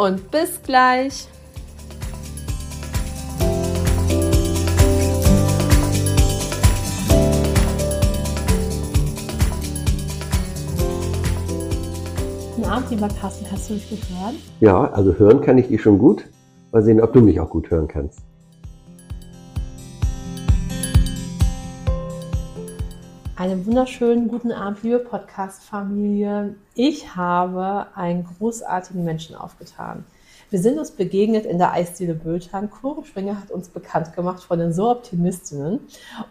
und bis gleich. Guten Abend, lieber Carsten, kannst du mich gut hören? Ja, also hören kann ich dich schon gut. Mal sehen, ob du mich auch gut hören kannst. Einen wunderschönen guten Abend, liebe Podcast-Familie. Ich habe einen großartigen Menschen aufgetan. Wir sind uns begegnet in der Eisdiele Bültan. Springer hat uns bekannt gemacht von den So Optimistinnen.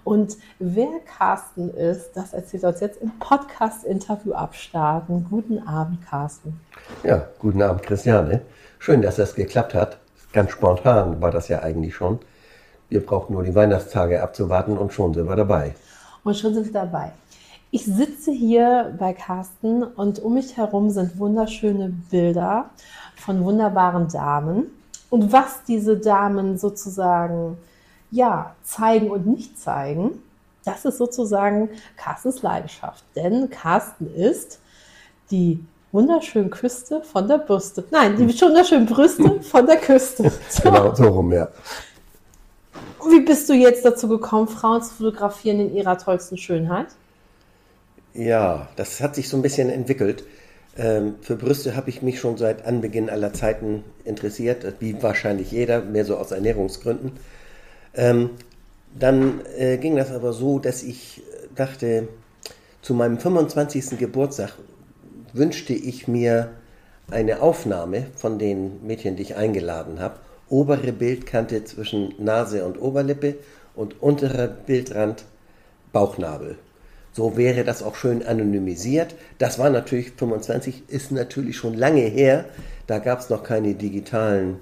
Und wer Carsten ist, das erzählt uns jetzt im Podcast-Interview abstarten. Guten Abend, Carsten. Ja, guten Abend, Christiane. Schön, dass das geklappt hat. Ganz spontan war das ja eigentlich schon. Wir brauchten nur die Weihnachtstage abzuwarten und schon sind wir dabei. Und schon sind wir dabei. Ich sitze hier bei Carsten und um mich herum sind wunderschöne Bilder von wunderbaren Damen. Und was diese Damen sozusagen ja, zeigen und nicht zeigen, das ist sozusagen Carstens Leidenschaft. Denn Carsten ist die wunderschönen Küste von der Bürste. Nein, die wunderschönen Brüste von der Küste. So. Genau, so rum, ja. Wie bist du jetzt dazu gekommen, Frauen zu fotografieren in ihrer tollsten Schönheit? Ja, das hat sich so ein bisschen entwickelt. Ähm, für Brüste habe ich mich schon seit Anbeginn aller Zeiten interessiert, wie wahrscheinlich jeder, mehr so aus Ernährungsgründen. Ähm, dann äh, ging das aber so, dass ich dachte, zu meinem 25. Geburtstag wünschte ich mir eine Aufnahme von den Mädchen, die ich eingeladen habe obere Bildkante zwischen Nase und Oberlippe und unterer Bildrand Bauchnabel. So wäre das auch schön anonymisiert. Das war natürlich 25, ist natürlich schon lange her. Da gab es noch keine digitalen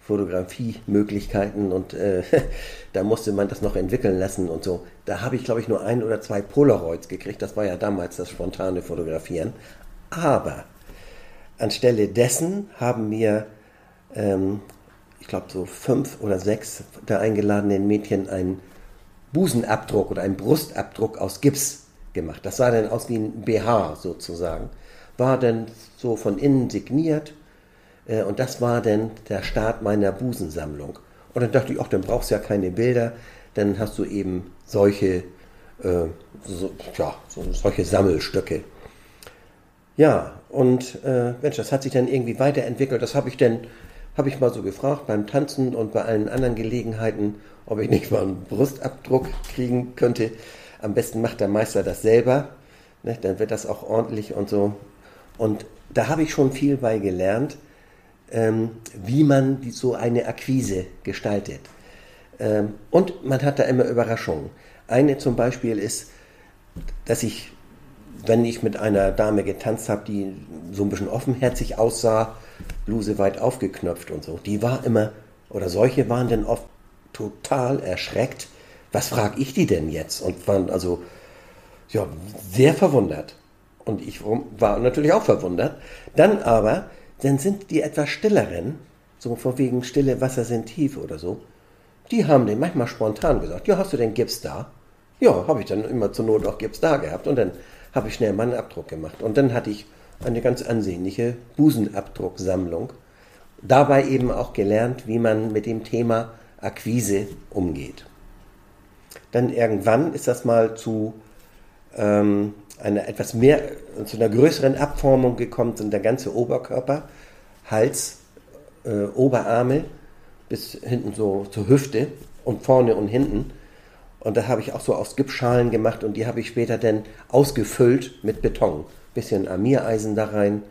Fotografiemöglichkeiten und äh, da musste man das noch entwickeln lassen und so. Da habe ich, glaube ich, nur ein oder zwei Polaroids gekriegt. Das war ja damals das spontane Fotografieren. Aber anstelle dessen haben mir ähm, glaube, so fünf oder sechs der eingeladenen Mädchen einen Busenabdruck oder einen Brustabdruck aus Gips gemacht. Das sah dann aus wie ein BH sozusagen. War dann so von innen signiert äh, und das war dann der Start meiner Busensammlung. Und dann dachte ich, ach, dann brauchst du ja keine Bilder, dann hast du eben solche, äh, so, ja, so, solche Sammelstücke. Ja, und äh, Mensch, das hat sich dann irgendwie weiterentwickelt. Das habe ich dann habe ich mal so gefragt beim Tanzen und bei allen anderen Gelegenheiten, ob ich nicht mal einen Brustabdruck kriegen könnte. Am besten macht der Meister das selber, ne? dann wird das auch ordentlich und so. Und da habe ich schon viel bei gelernt, ähm, wie man so eine Akquise gestaltet. Ähm, und man hat da immer Überraschungen. Eine zum Beispiel ist, dass ich, wenn ich mit einer Dame getanzt habe, die so ein bisschen offenherzig aussah, Bluse weit aufgeknöpft und so. Die war immer, oder solche waren dann oft total erschreckt. Was frage ich die denn jetzt? Und waren also ja, sehr verwundert. Und ich war natürlich auch verwundert. Dann aber, dann sind die etwas stilleren, so von wegen stille Wasser sind tief oder so, die haben den manchmal spontan gesagt, ja, hast du denn Gips da? Ja, habe ich dann immer zur Not auch Gips da gehabt. Und dann habe ich schnell meinen Abdruck gemacht. Und dann hatte ich eine ganz ansehnliche Busenabdrucksammlung. Dabei eben auch gelernt, wie man mit dem Thema Akquise umgeht. Dann irgendwann ist das mal zu ähm, einer etwas mehr, zu einer größeren Abformung gekommen, sind der ganze Oberkörper, Hals, äh, Oberarme bis hinten so zur Hüfte und vorne und hinten. Und da habe ich auch so aus Gipsschalen gemacht und die habe ich später dann ausgefüllt mit Beton bisschen Amireisen da rein.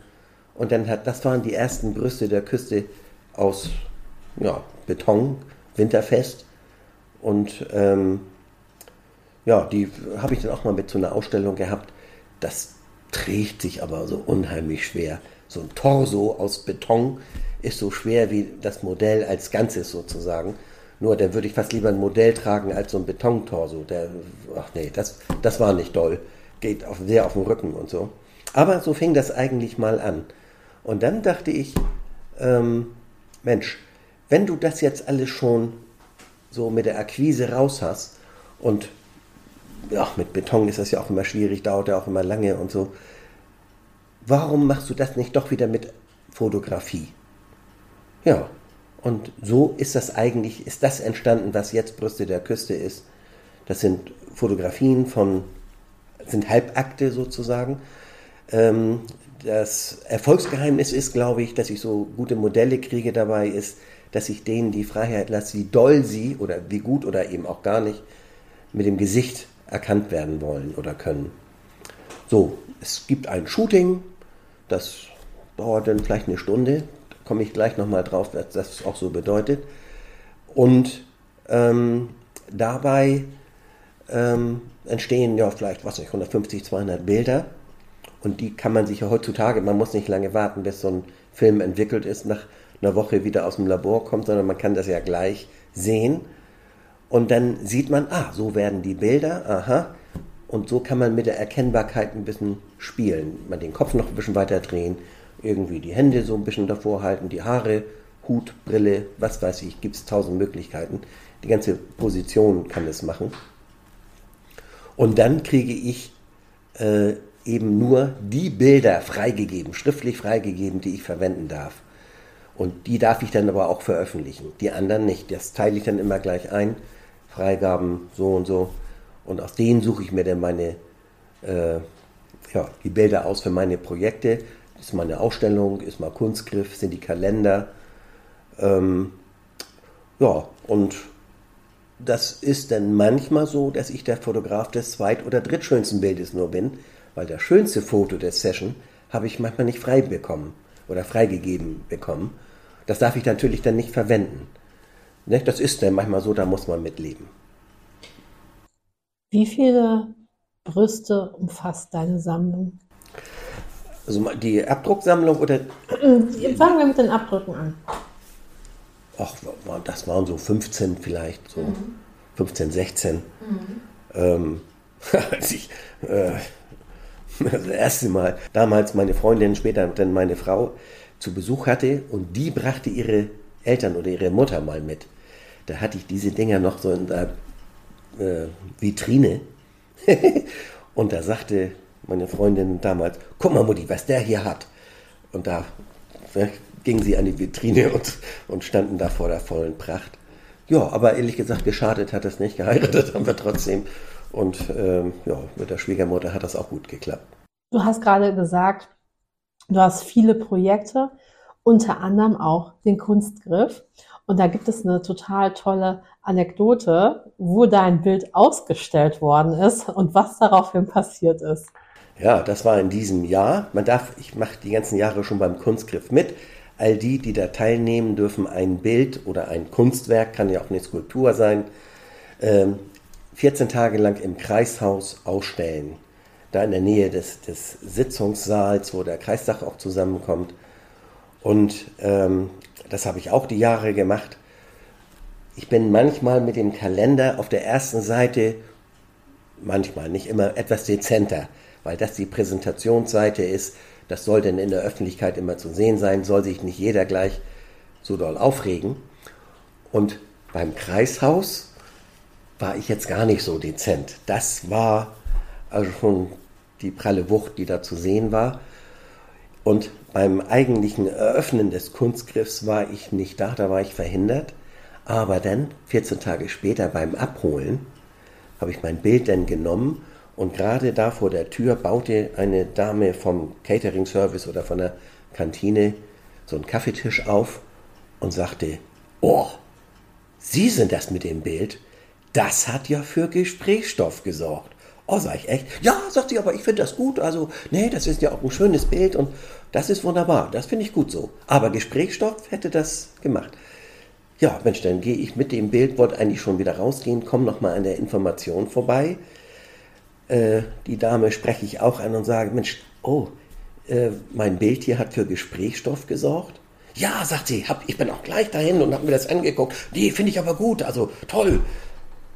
Und dann hat, das waren die ersten Brüste der Küste aus ja, Beton, winterfest. Und ähm, ja, die habe ich dann auch mal mit zu einer Ausstellung gehabt. Das trägt sich aber so unheimlich schwer. So ein Torso aus Beton, ist so schwer wie das Modell als Ganzes sozusagen. Nur dann würde ich fast lieber ein Modell tragen als so ein Betontorso. Der, ach nee, das, das war nicht doll. Geht auf, sehr auf den Rücken und so. Aber so fing das eigentlich mal an. Und dann dachte ich, ähm, Mensch, wenn du das jetzt alles schon so mit der Akquise raus hast und ja, mit Beton ist das ja auch immer schwierig, dauert ja auch immer lange und so. Warum machst du das nicht doch wieder mit Fotografie? Ja, und so ist das eigentlich, ist das entstanden, was jetzt Brüste der Küste ist. Das sind Fotografien von, sind Halbakte sozusagen. Ähm, das Erfolgsgeheimnis ist, glaube ich, dass ich so gute Modelle kriege dabei, ist, dass ich denen die Freiheit lasse, wie doll sie oder wie gut oder eben auch gar nicht mit dem Gesicht erkannt werden wollen oder können. So, es gibt ein Shooting, das dauert dann vielleicht eine Stunde, da komme ich gleich nochmal drauf, was das auch so bedeutet. Und ähm, dabei ähm, entstehen ja vielleicht, was nicht, 150, 200 Bilder. Und die kann man sich ja heutzutage, man muss nicht lange warten, bis so ein Film entwickelt ist, nach einer Woche wieder aus dem Labor kommt, sondern man kann das ja gleich sehen. Und dann sieht man, ah, so werden die Bilder, aha. Und so kann man mit der Erkennbarkeit ein bisschen spielen. Man den Kopf noch ein bisschen weiter drehen, irgendwie die Hände so ein bisschen davor halten, die Haare, Hut, Brille, was weiß ich, gibt es tausend Möglichkeiten. Die ganze Position kann es machen. Und dann kriege ich äh, eben nur die Bilder freigegeben, schriftlich freigegeben, die ich verwenden darf. Und die darf ich dann aber auch veröffentlichen. Die anderen nicht. Das teile ich dann immer gleich ein. Freigaben so und so. Und aus denen suche ich mir dann meine, äh, ja, die Bilder aus für meine Projekte. Ist mal eine Ausstellung, ist mal Kunstgriff, sind die Kalender. Ähm, ja, und das ist dann manchmal so, dass ich der Fotograf des zweit- oder drittschönsten Bildes nur bin, weil das schönste Foto der Session habe ich manchmal nicht frei bekommen oder freigegeben bekommen. Das darf ich natürlich dann nicht verwenden. Ne, das ist dann manchmal so, da muss man mitleben. Wie viele Brüste umfasst deine Sammlung? Also die Abdrucksammlung oder? Fangen wir mit den Abdrücken an. Ach, das waren so 15 vielleicht, so mhm. 15, 16. Mhm. Ähm, als ich äh, das erste Mal, damals meine Freundin, später dann meine Frau, zu Besuch hatte und die brachte ihre Eltern oder ihre Mutter mal mit. Da hatte ich diese Dinger noch so in der äh, Vitrine und da sagte meine Freundin damals, guck mal Mutti, was der hier hat. Und da ne, gingen sie an die Vitrine und, und standen da vor der vollen Pracht. Ja, aber ehrlich gesagt, geschadet hat das nicht, geheiratet haben wir trotzdem. Und ähm, ja, mit der Schwiegermutter hat das auch gut geklappt. Du hast gerade gesagt, Du hast viele Projekte, unter anderem auch den Kunstgriff. Und da gibt es eine total tolle Anekdote, wo dein Bild ausgestellt worden ist und was daraufhin passiert ist. Ja, das war in diesem Jahr. Man darf, ich mache die ganzen Jahre schon beim Kunstgriff mit. All die, die da teilnehmen, dürfen ein Bild oder ein Kunstwerk, kann ja auch eine Skulptur sein, 14 ähm, Tage lang im Kreishaus ausstellen da in der Nähe des, des Sitzungssaals, wo der Kreistag auch zusammenkommt. Und ähm, das habe ich auch die Jahre gemacht. Ich bin manchmal mit dem Kalender auf der ersten Seite, manchmal, nicht immer, etwas dezenter, weil das die Präsentationsseite ist. Das soll denn in der Öffentlichkeit immer zu sehen sein, soll sich nicht jeder gleich so doll aufregen. Und beim Kreishaus war ich jetzt gar nicht so dezent. Das war also schon die pralle Wucht, die da zu sehen war. Und beim eigentlichen Eröffnen des Kunstgriffs war ich nicht da, da war ich verhindert. Aber dann, 14 Tage später beim Abholen, habe ich mein Bild dann genommen und gerade da vor der Tür baute eine Dame vom Catering-Service oder von der Kantine so einen Kaffeetisch auf und sagte, oh, Sie sind das mit dem Bild, das hat ja für Gesprächsstoff gesorgt. Oh, sag ich echt? Ja, sagt sie, aber ich finde das gut. Also, nee, das ist ja auch ein schönes Bild und das ist wunderbar. Das finde ich gut so. Aber Gesprächsstoff hätte das gemacht. Ja, Mensch, dann gehe ich mit dem Bild, wollte eigentlich schon wieder rausgehen, komme nochmal an der Information vorbei. Äh, die Dame spreche ich auch an und sage, Mensch, oh, äh, mein Bild hier hat für Gesprächsstoff gesorgt. Ja, sagt sie, hab, ich bin auch gleich dahin und habe mir das angeguckt. Nee, finde ich aber gut, also toll.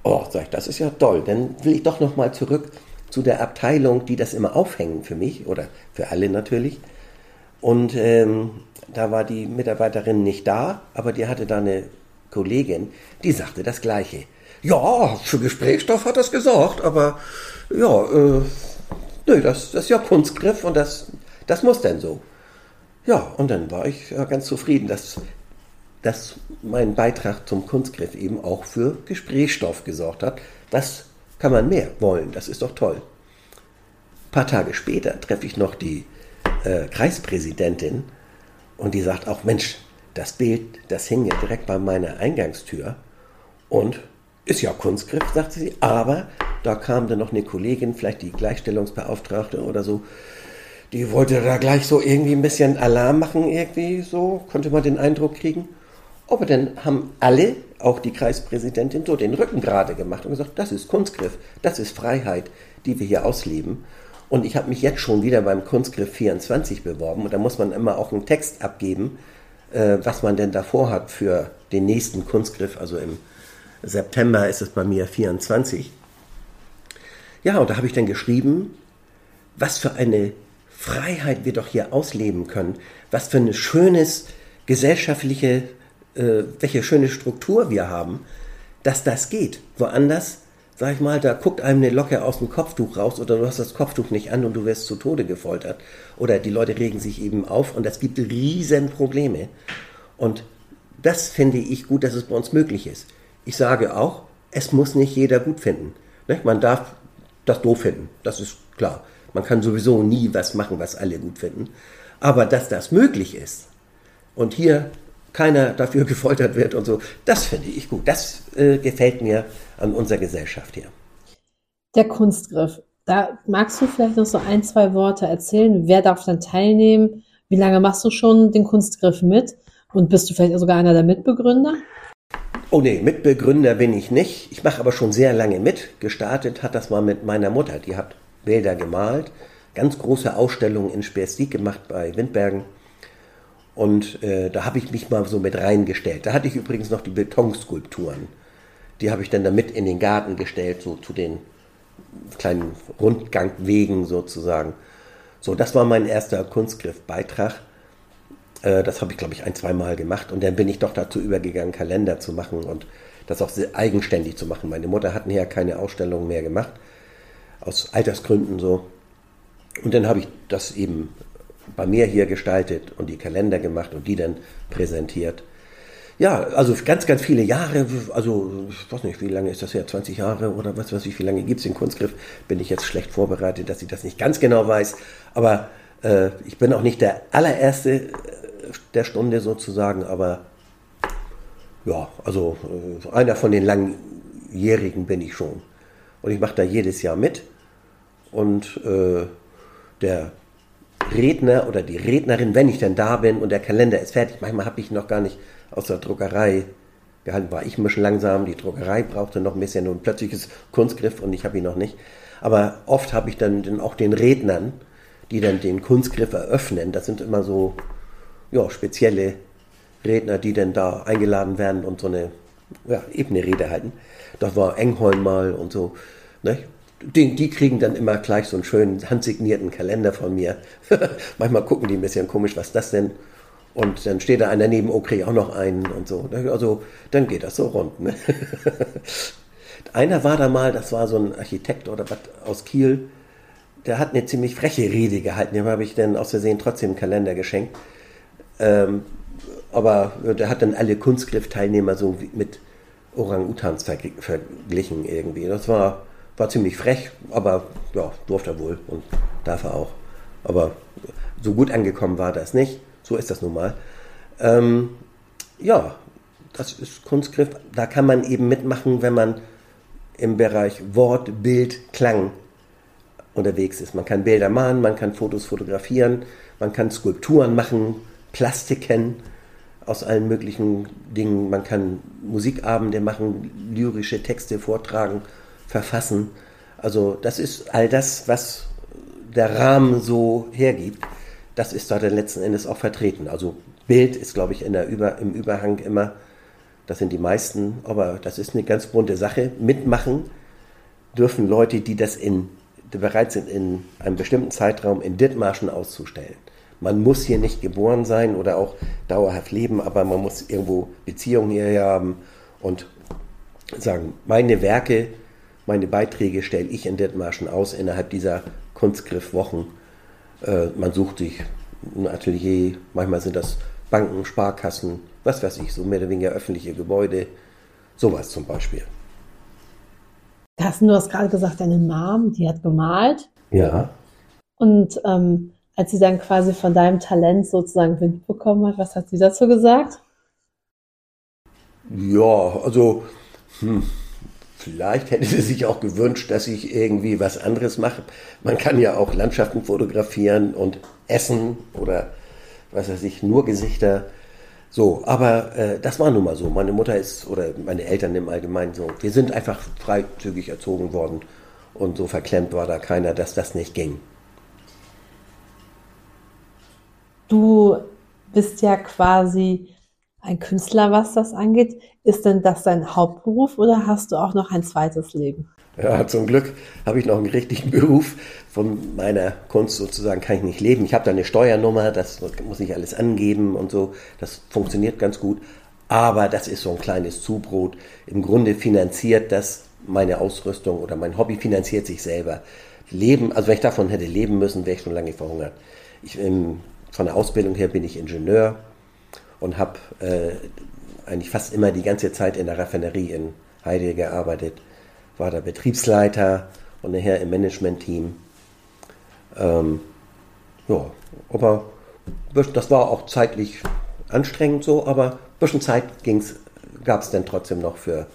Oh, sag ich, das ist ja toll. Dann will ich doch noch mal zurück zu der Abteilung, die das immer aufhängen für mich oder für alle natürlich. Und ähm, da war die Mitarbeiterin nicht da, aber die hatte da eine Kollegin, die sagte das Gleiche. Ja, für Gesprächsstoff hat das gesagt, aber ja, äh, nö, das, das ist ja Kunstgriff und das, das muss denn so. Ja, und dann war ich ja ganz zufrieden, dass, dass mein Beitrag zum Kunstgriff eben auch für Gesprächsstoff gesorgt hat. Was kann man mehr wollen? Das ist doch toll. Ein paar Tage später treffe ich noch die äh, Kreispräsidentin und die sagt auch, Mensch, das Bild, das hing ja direkt bei meiner Eingangstür und ist ja Kunstgriff, sagte sie, aber da kam dann noch eine Kollegin, vielleicht die Gleichstellungsbeauftragte oder so, die wollte da gleich so irgendwie ein bisschen Alarm machen, irgendwie so, konnte man den Eindruck kriegen. Aber dann haben alle, auch die Kreispräsidentin, so den Rücken gerade gemacht und gesagt, das ist Kunstgriff, das ist Freiheit, die wir hier ausleben. Und ich habe mich jetzt schon wieder beim Kunstgriff 24 beworben und da muss man immer auch einen Text abgeben, äh, was man denn davor hat für den nächsten Kunstgriff, also im September ist es bei mir 24. Ja, und da habe ich dann geschrieben, was für eine Freiheit wir doch hier ausleben können, was für eine schönes gesellschaftliche, äh, welche schöne Struktur wir haben, dass das geht. Woanders, sag ich mal, da guckt einem eine Locke aus dem Kopftuch raus oder du hast das Kopftuch nicht an und du wirst zu Tode gefoltert. Oder die Leute regen sich eben auf und das gibt riesen Probleme. Und das finde ich gut, dass es bei uns möglich ist. Ich sage auch, es muss nicht jeder gut finden. Man darf das doof finden, das ist klar. Man kann sowieso nie was machen, was alle gut finden. Aber dass das möglich ist und hier keiner dafür gefoltert wird und so, das finde ich gut. Das äh, gefällt mir an unserer Gesellschaft hier. Der Kunstgriff. Da magst du vielleicht noch so ein, zwei Worte erzählen. Wer darf dann teilnehmen? Wie lange machst du schon den Kunstgriff mit? Und bist du vielleicht sogar einer der Mitbegründer? Oh nee, Mitbegründer bin ich nicht. Ich mache aber schon sehr lange mit. Gestartet hat das mal mit meiner Mutter. Die hat Bilder gemalt, ganz große Ausstellungen in Sperstig gemacht bei Windbergen. Und äh, da habe ich mich mal so mit reingestellt. Da hatte ich übrigens noch die Betonskulpturen. Die habe ich dann da mit in den Garten gestellt, so zu den kleinen Rundgangwegen sozusagen. So, das war mein erster Kunstgriffbeitrag. Äh, das habe ich, glaube ich, ein, zwei Mal gemacht. Und dann bin ich doch dazu übergegangen, Kalender zu machen und das auch eigenständig zu machen. Meine Mutter hat ja keine Ausstellungen mehr gemacht, aus Altersgründen so. Und dann habe ich das eben bei mir hier gestaltet und die Kalender gemacht und die dann präsentiert. Ja, also ganz, ganz viele Jahre, also ich weiß nicht, wie lange ist das her, 20 Jahre oder was weiß ich, wie lange gibt es den Kunstgriff, bin ich jetzt schlecht vorbereitet, dass ich das nicht ganz genau weiß. Aber äh, ich bin auch nicht der allererste der Stunde sozusagen, aber ja, also äh, einer von den Langjährigen bin ich schon. Und ich mache da jedes Jahr mit. Und äh, der Redner oder die Rednerin, wenn ich denn da bin und der Kalender ist fertig, manchmal habe ich noch gar nicht aus der Druckerei gehalten, war ich ein bisschen langsam, die Druckerei brauchte noch ein bisschen und plötzliches Kunstgriff und ich habe ihn noch nicht. Aber oft habe ich dann auch den Rednern, die dann den Kunstgriff eröffnen, das sind immer so ja, spezielle Redner, die dann da eingeladen werden und so eine ja, ebene Rede halten. Das war Engholm mal und so. Ne? Die, die kriegen dann immer gleich so einen schönen handsignierten Kalender von mir. Manchmal gucken die ein bisschen komisch, was das denn? Und dann steht da einer neben, oh, kriege auch noch einen und so. Also dann geht das so rund. Ne? einer war da mal, das war so ein Architekt oder was aus Kiel, der hat eine ziemlich freche Rede gehalten. Dem habe ich dann aus Versehen trotzdem einen Kalender geschenkt. Ähm, aber der hat dann alle Kunstgriff-Teilnehmer so mit Orang-Utans verglichen irgendwie. Das war, war ziemlich frech, aber ja, durfte er wohl und darf er auch. Aber so gut angekommen war das nicht. So ist das nun mal. Ähm, ja, das ist Kunstgriff. Da kann man eben mitmachen, wenn man im Bereich Wort, Bild, Klang unterwegs ist. Man kann Bilder malen, man kann Fotos fotografieren, man kann Skulpturen machen, Plastiken aus allen möglichen Dingen. Man kann Musikabende machen, lyrische Texte vortragen, verfassen. Also das ist all das, was der Rahmen so hergibt. Das ist da dann letzten Endes auch vertreten. Also Bild ist, glaube ich, in der Über, im Überhang immer. Das sind die meisten, aber das ist eine ganz bunte Sache. Mitmachen dürfen Leute, die das in, die bereit sind, in einem bestimmten Zeitraum in Dithmarschen auszustellen. Man muss hier nicht geboren sein oder auch dauerhaft leben, aber man muss irgendwo Beziehungen hierher haben und sagen, meine Werke, meine Beiträge stelle ich in Dithmarschen aus innerhalb dieser Kunstgriffwochen. Äh, man sucht sich ein Atelier, manchmal sind das Banken, Sparkassen, was weiß ich, so mehr oder weniger öffentliche Gebäude, sowas zum Beispiel. Carsten, du hast gerade gesagt, deine Mom, die hat gemalt. Ja. Und ähm, als sie dann quasi von deinem Talent sozusagen Wind bekommen hat, was hat sie dazu gesagt? Ja, also hm, vielleicht hätte sie sich auch gewünscht, dass ich irgendwie was anderes mache. Man kann ja auch Landschaften fotografieren und essen oder was weiß ich, nur Gesichter. So, aber äh, das war nun mal so. Meine Mutter ist, oder meine Eltern im Allgemeinen so, wir sind einfach freizügig erzogen worden und so verklemmt war da keiner, dass das nicht ging. Du bist ja quasi ein Künstler, was das angeht. Ist denn das dein Hauptberuf oder hast du auch noch ein zweites Leben? Ja, zum Glück habe ich noch einen richtigen Beruf. Von meiner Kunst sozusagen kann ich nicht leben. Ich habe da eine Steuernummer, das muss ich alles angeben und so. Das funktioniert ganz gut. Aber das ist so ein kleines Zubrot. Im Grunde finanziert das meine Ausrüstung oder mein Hobby finanziert sich selber. Leben, also wenn ich davon hätte leben müssen, wäre ich schon lange verhungert. Ich, ähm, von der Ausbildung her bin ich Ingenieur und habe äh, eigentlich fast immer die ganze Zeit in der Raffinerie in Heide gearbeitet war der Betriebsleiter und nachher im Management-Team. Ähm, ja, aber das war auch zeitlich anstrengend so, aber ein bisschen Zeit gab es dann trotzdem noch für,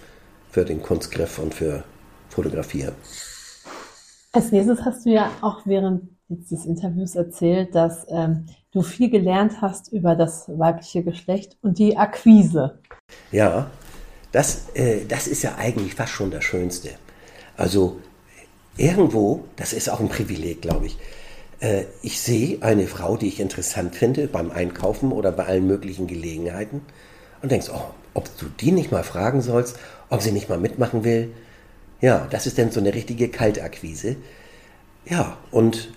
für den Kunstgriff und für Fotografieren. Als nächstes hast du ja auch während des Interviews erzählt, dass ähm, du viel gelernt hast über das weibliche Geschlecht und die Akquise. Ja, das, äh, das ist ja eigentlich fast schon das Schönste. Also irgendwo, das ist auch ein Privileg, glaube ich. Äh, ich sehe eine Frau, die ich interessant finde beim Einkaufen oder bei allen möglichen Gelegenheiten und denkst, oh, ob du die nicht mal fragen sollst, ob sie nicht mal mitmachen will. Ja, das ist dann so eine richtige Kaltakquise. Ja, und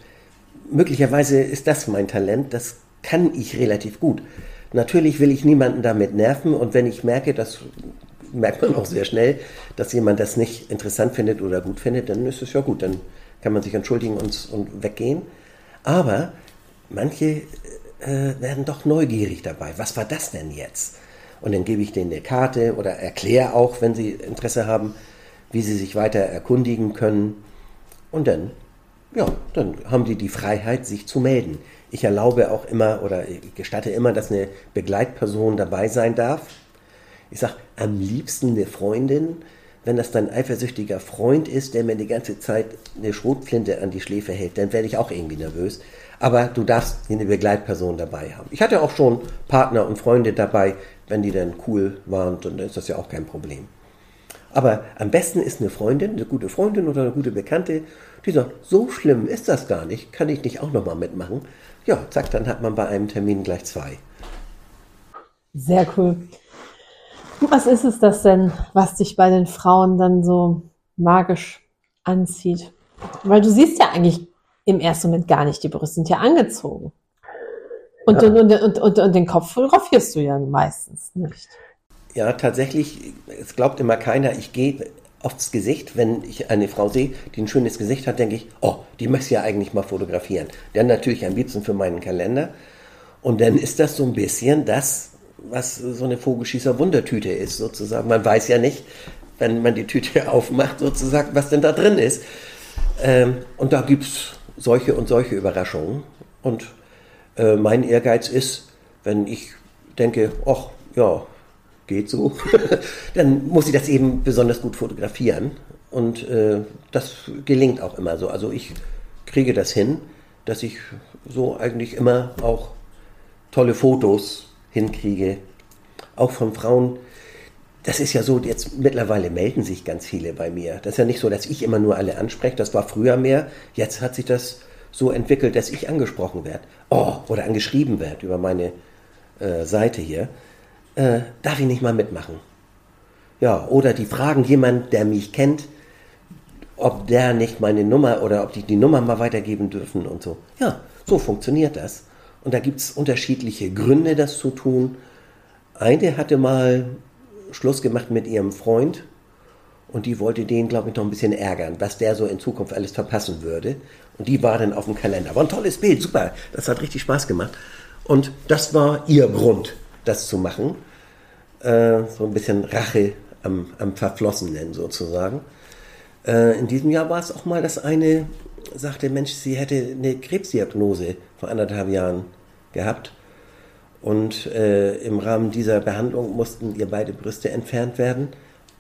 möglicherweise ist das mein Talent, das kann ich relativ gut. Natürlich will ich niemanden damit nerven und wenn ich merke, dass merkt man auch sehr schnell, dass jemand das nicht interessant findet oder gut findet, dann ist es ja gut, dann kann man sich entschuldigen und, und weggehen. Aber manche äh, werden doch neugierig dabei. Was war das denn jetzt? Und dann gebe ich denen eine Karte oder erkläre auch, wenn sie Interesse haben, wie sie sich weiter erkundigen können. Und dann, ja, dann haben die die Freiheit, sich zu melden. Ich erlaube auch immer oder gestatte immer, dass eine Begleitperson dabei sein darf ich sag, am liebsten eine Freundin, wenn das dein eifersüchtiger Freund ist, der mir die ganze Zeit eine Schrotflinte an die Schläfe hält, dann werde ich auch irgendwie nervös. Aber du darfst eine Begleitperson dabei haben. Ich hatte auch schon Partner und Freunde dabei, wenn die dann cool waren, dann ist das ja auch kein Problem. Aber am besten ist eine Freundin, eine gute Freundin oder eine gute Bekannte, die sagt, so schlimm ist das gar nicht, kann ich nicht auch nochmal mitmachen? Ja, zack, dann hat man bei einem Termin gleich zwei. Sehr cool. Was ist es das denn, was dich bei den Frauen dann so magisch anzieht? Weil du siehst ja eigentlich im ersten Moment gar nicht, die Brüste sind ja angezogen. Und, ja. und, und, und, und, den Kopf fotografierst du ja meistens nicht. Ja, tatsächlich, es glaubt immer keiner, ich gehe aufs Gesicht, wenn ich eine Frau sehe, die ein schönes Gesicht hat, denke ich, oh, die möchte ich ja eigentlich mal fotografieren. Dann natürlich am liebsten für meinen Kalender. Und dann ist das so ein bisschen das, was so eine Vogelschießer Wundertüte ist, sozusagen. Man weiß ja nicht, wenn man die Tüte aufmacht, sozusagen, was denn da drin ist. Ähm, und da gibt es solche und solche Überraschungen. Und äh, mein Ehrgeiz ist, wenn ich denke, ach, ja, geht so, dann muss ich das eben besonders gut fotografieren. Und äh, das gelingt auch immer so. Also ich kriege das hin, dass ich so eigentlich immer auch tolle Fotos hinkriege. Auch von Frauen. Das ist ja so, jetzt mittlerweile melden sich ganz viele bei mir. Das ist ja nicht so, dass ich immer nur alle anspreche. Das war früher mehr. Jetzt hat sich das so entwickelt, dass ich angesprochen werde. Oh, oder angeschrieben werde über meine äh, Seite hier, äh, darf ich nicht mal mitmachen? Ja, oder die fragen jemand, der mich kennt, ob der nicht meine Nummer oder ob die die Nummer mal weitergeben dürfen und so. Ja, so funktioniert das. Und da gibt es unterschiedliche Gründe, das zu tun. Eine hatte mal Schluss gemacht mit ihrem Freund und die wollte den, glaube ich, noch ein bisschen ärgern, was der so in Zukunft alles verpassen würde. Und die war dann auf dem Kalender. War ein tolles Bild, super. Das hat richtig Spaß gemacht. Und das war ihr Grund, das zu machen. Äh, so ein bisschen Rache am, am Verflossenen sozusagen. Äh, in diesem Jahr war es auch mal, dass eine sagte, Mensch, sie hätte eine Krebsdiagnose vor anderthalb Jahren gehabt. Und äh, im Rahmen dieser Behandlung mussten ihr beide Brüste entfernt werden.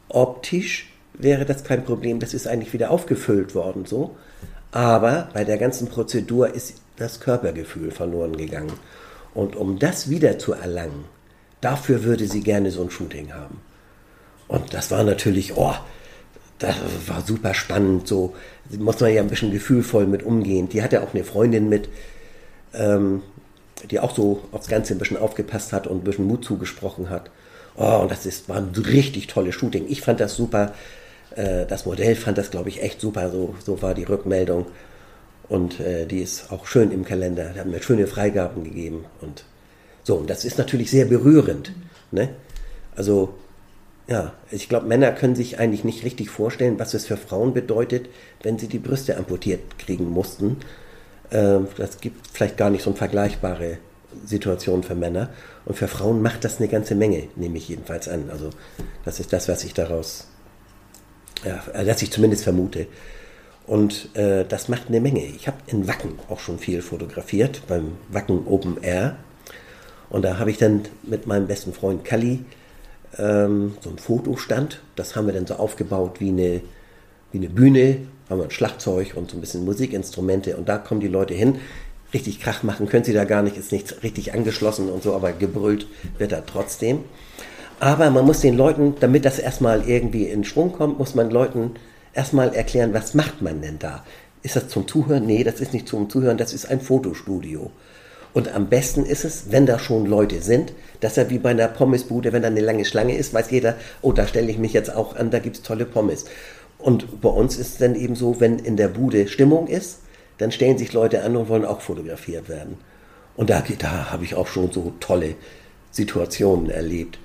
Optisch wäre das kein Problem, das ist eigentlich wieder aufgefüllt worden so. Aber bei der ganzen Prozedur ist das Körpergefühl verloren gegangen. Und um das wieder zu erlangen, dafür würde sie gerne so ein Shooting haben. Und das war natürlich, oh, das war super spannend. So muss man ja ein bisschen gefühlvoll mit umgehen. Die hatte auch eine Freundin mit, ähm, die auch so aufs Ganze ein bisschen aufgepasst hat und ein bisschen Mut zugesprochen hat. Oh, und das ist, war ein richtig tolles Shooting. Ich fand das super. Äh, das Modell fand das, glaube ich, echt super. So, so war die Rückmeldung. Und äh, die ist auch schön im Kalender. Da haben mir schöne Freigaben gegeben. Und so, und das ist natürlich sehr berührend. Ne? Also, ja, ich glaube, Männer können sich eigentlich nicht richtig vorstellen, was es für Frauen bedeutet, wenn sie die Brüste amputiert kriegen mussten. Äh, das gibt vielleicht gar nicht so eine vergleichbare Situation für Männer. Und für Frauen macht das eine ganze Menge, nehme ich jedenfalls an. Also, das ist das, was ich daraus ja, dass ich zumindest vermute. Und äh, das macht eine Menge. Ich habe in Wacken auch schon viel fotografiert, beim Wacken Open Air. Und da habe ich dann mit meinem besten Freund Kalli ähm, so einen Fotostand. Das haben wir dann so aufgebaut wie eine, wie eine Bühne. Haben wir ein Schlagzeug und so ein bisschen Musikinstrumente. Und da kommen die Leute hin. Richtig Krach machen können sie da gar nicht, ist nicht richtig angeschlossen und so, aber gebrüllt wird da trotzdem. Aber man muss den Leuten, damit das erstmal irgendwie in Schwung kommt, muss man Leuten erstmal erklären, was macht man denn da? Ist das zum Zuhören? Nee, das ist nicht zum Zuhören, das ist ein Fotostudio. Und am besten ist es, wenn da schon Leute sind, dass er wie bei einer Pommesbude, wenn da eine lange Schlange ist, weiß jeder, oh, da stelle ich mich jetzt auch an, da gibt es tolle Pommes. Und bei uns ist es dann eben so, wenn in der Bude Stimmung ist, dann stellen sich Leute an und wollen auch fotografiert werden. Und da, da habe ich auch schon so tolle Situationen erlebt.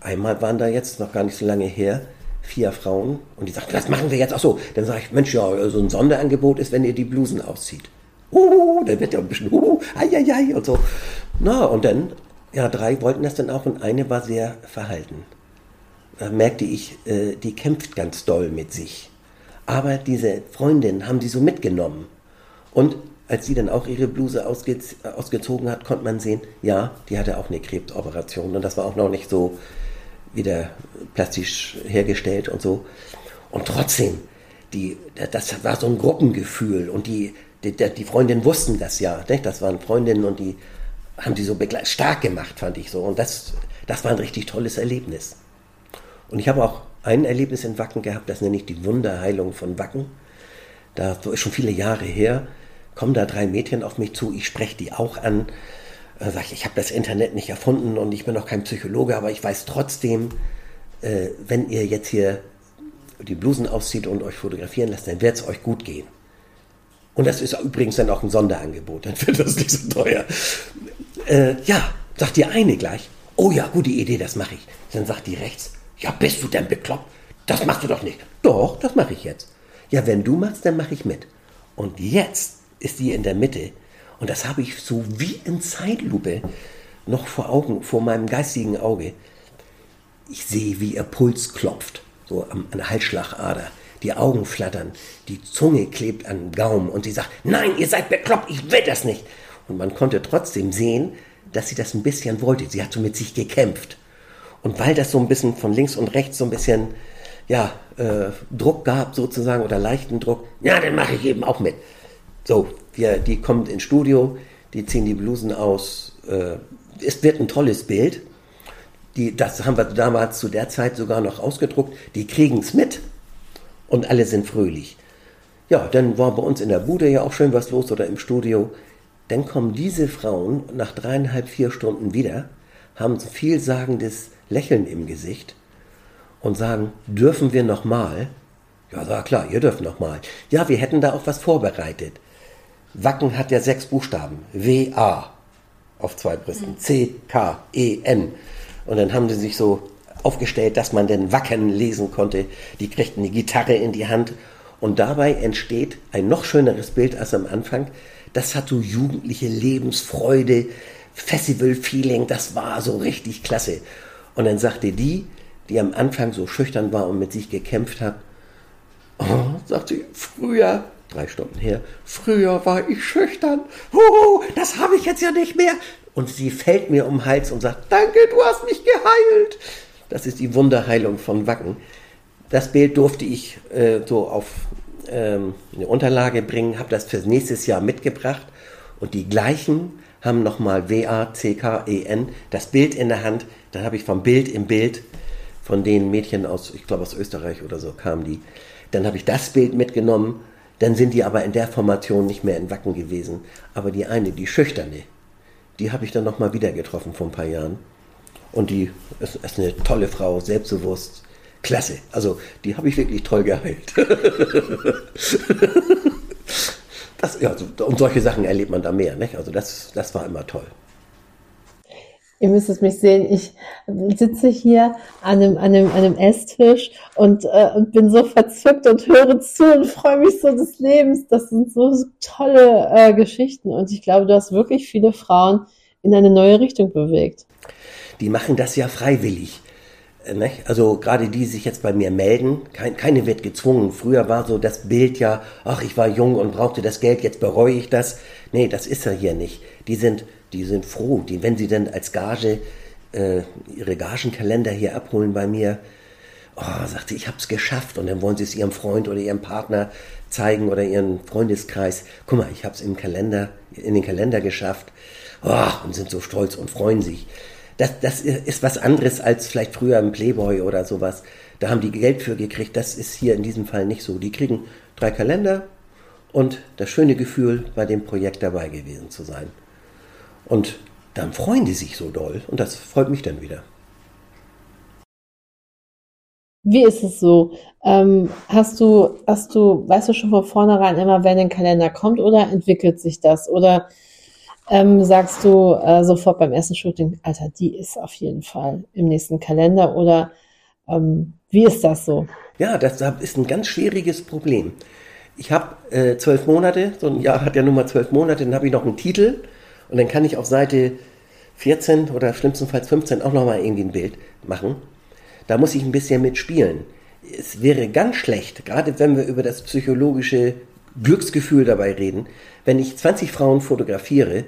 Einmal waren da jetzt, noch gar nicht so lange her, vier Frauen und die sagten, was machen wir jetzt? Ach so, dann sage ich, Mensch, ja, so ein Sonderangebot ist, wenn ihr die Blusen auszieht. Uh, dann wird ja ein bisschen, uh, ai, und so. Na, und dann, ja, drei wollten das dann auch und eine war sehr verhalten. Da merkte ich, äh, die kämpft ganz doll mit sich. Aber diese Freundin haben sie so mitgenommen. Und als sie dann auch ihre Bluse ausge ausgezogen hat, konnte man sehen, ja, die hatte auch eine Krebsoperation. Und das war auch noch nicht so wieder plastisch hergestellt und so. Und trotzdem, die, das war so ein Gruppengefühl und die, die, die Freundinnen wussten das ja. Nicht? Das waren Freundinnen und die haben die so stark gemacht, fand ich so. Und das, das war ein richtig tolles Erlebnis. Und ich habe auch ein Erlebnis in Wacken gehabt, das nenne ich die Wunderheilung von Wacken. Da ist schon viele Jahre her, kommen da drei Mädchen auf mich zu, ich spreche die auch an äh, sage ich, ich habe das Internet nicht erfunden und ich bin auch kein Psychologe, aber ich weiß trotzdem, äh, wenn ihr jetzt hier die Blusen auszieht und euch fotografieren lasst, dann wird es euch gut gehen. Und das ist übrigens dann auch ein Sonderangebot, dann wird das nicht so teuer. Äh, ja, sagt die eine gleich, oh ja, gute Idee, das mache ich. Dann sagt die rechts, ja, bist du denn bekloppt? Das machst du doch nicht. Doch, das mache ich jetzt. Ja, wenn du machst, dann mache ich mit. Und jetzt ist die in der Mitte und das habe ich so wie in Zeitlupe noch vor Augen, vor meinem geistigen Auge. Ich sehe, wie ihr Puls klopft, so an der Halsschlagader. Die Augen flattern, die Zunge klebt an den Gaumen und sie sagt, nein, ihr seid bekloppt, ich will das nicht. Und man konnte trotzdem sehen, dass sie das ein bisschen wollte. Sie hat so mit sich gekämpft. Und weil das so ein bisschen von links und rechts so ein bisschen, ja, äh, Druck gab sozusagen oder leichten Druck, ja, dann mache ich eben auch mit. So, wir, die kommt ins Studio, die ziehen die Blusen aus. Äh, es wird ein tolles Bild. Die, das haben wir damals zu der Zeit sogar noch ausgedruckt. Die kriegen es mit und alle sind fröhlich. Ja, dann war bei uns in der Bude ja auch schön was los oder im Studio. Dann kommen diese Frauen nach dreieinhalb, vier Stunden wieder, haben so vielsagendes Lächeln im Gesicht und sagen, dürfen wir nochmal? Ja, klar, ihr dürft nochmal. Ja, wir hätten da auch was vorbereitet. Wacken hat ja sechs Buchstaben. W-A auf zwei Brüsten. C, K, E, N. Und dann haben sie sich so aufgestellt, dass man den Wacken lesen konnte. Die kriegten eine Gitarre in die Hand. Und dabei entsteht ein noch schöneres Bild als am Anfang. Das hat so jugendliche Lebensfreude, Festival-Feeling. Das war so richtig klasse. Und dann sagte die, die am Anfang so schüchtern war und mit sich gekämpft hat, oh, sagt sie, früher drei Stunden her, früher war ich schüchtern, oh, das habe ich jetzt ja nicht mehr. Und sie fällt mir um den Hals und sagt, danke, du hast mich geheilt. Das ist die Wunderheilung von Wacken. Das Bild durfte ich äh, so auf ähm, eine Unterlage bringen, habe das fürs nächste Jahr mitgebracht und die gleichen haben nochmal W-A-C-K-E-N das Bild in der Hand. Dann habe ich vom Bild im Bild von den Mädchen aus, ich glaube aus Österreich oder so kamen die. Dann habe ich das Bild mitgenommen dann sind die aber in der Formation nicht mehr in Wacken gewesen. Aber die eine, die schüchterne, die habe ich dann nochmal wieder getroffen vor ein paar Jahren. Und die ist, ist eine tolle Frau, selbstbewusst, klasse. Also die habe ich wirklich toll geheilt. das, ja, und solche Sachen erlebt man da mehr. Nicht? Also das, das war immer toll. Ihr müsst es mich sehen. Ich sitze hier an einem, an einem, an einem Esstisch und, äh, und bin so verzückt und höre zu und freue mich so des Lebens. Das sind so tolle äh, Geschichten. Und ich glaube, du hast wirklich viele Frauen in eine neue Richtung bewegt. Die machen das ja freiwillig. Äh, also gerade die, die sich jetzt bei mir melden, keine wird gezwungen. Früher war so das Bild ja, ach, ich war jung und brauchte das Geld, jetzt bereue ich das. Nee, das ist ja hier nicht. Die sind die sind froh, die, wenn sie dann als Gage äh, ihre Gagenkalender hier abholen bei mir, oh, sagt sie, ich habe es geschafft und dann wollen sie es ihrem Freund oder ihrem Partner zeigen oder ihren Freundeskreis. Guck mal, ich habe es im Kalender, in den Kalender geschafft oh, und sind so stolz und freuen sich. Das, das ist was anderes als vielleicht früher im Playboy oder sowas. Da haben die Geld für gekriegt. Das ist hier in diesem Fall nicht so. Die kriegen drei Kalender und das schöne Gefühl, bei dem Projekt dabei gewesen zu sein. Und dann freuen die sich so doll und das freut mich dann wieder. Wie ist es so? Ähm, hast du, hast du, weißt du schon von vornherein immer, wenn ein Kalender kommt oder entwickelt sich das? Oder ähm, sagst du äh, sofort beim ersten Shooting, Alter, die ist auf jeden Fall im nächsten Kalender? Oder ähm, wie ist das so? Ja, das ist ein ganz schwieriges Problem. Ich habe äh, zwölf Monate, so ein Jahr hat ja nur mal zwölf Monate, dann habe ich noch einen Titel und dann kann ich auf Seite 14 oder schlimmstenfalls 15 auch nochmal irgendwie ein Bild machen. Da muss ich ein bisschen mitspielen. Es wäre ganz schlecht, gerade wenn wir über das psychologische Glücksgefühl dabei reden, wenn ich 20 Frauen fotografiere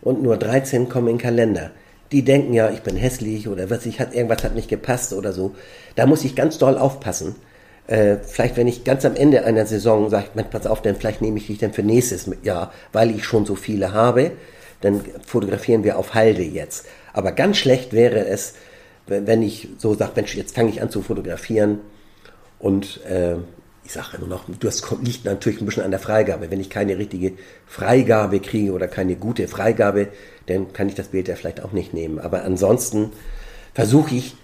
und nur 13 kommen in den Kalender. Die denken ja, ich bin hässlich oder was ich hat, irgendwas hat nicht gepasst oder so. Da muss ich ganz doll aufpassen. Äh, vielleicht, wenn ich ganz am Ende einer Saison sage, pass auf, dann vielleicht nehme ich dich dann für nächstes Jahr, weil ich schon so viele habe dann fotografieren wir auf Halde jetzt. Aber ganz schlecht wäre es, wenn ich so sage, Mensch, jetzt fange ich an zu fotografieren und äh, ich sage immer noch, das liegt natürlich ein bisschen an der Freigabe. Wenn ich keine richtige Freigabe kriege oder keine gute Freigabe, dann kann ich das Bild ja vielleicht auch nicht nehmen. Aber ansonsten versuche ich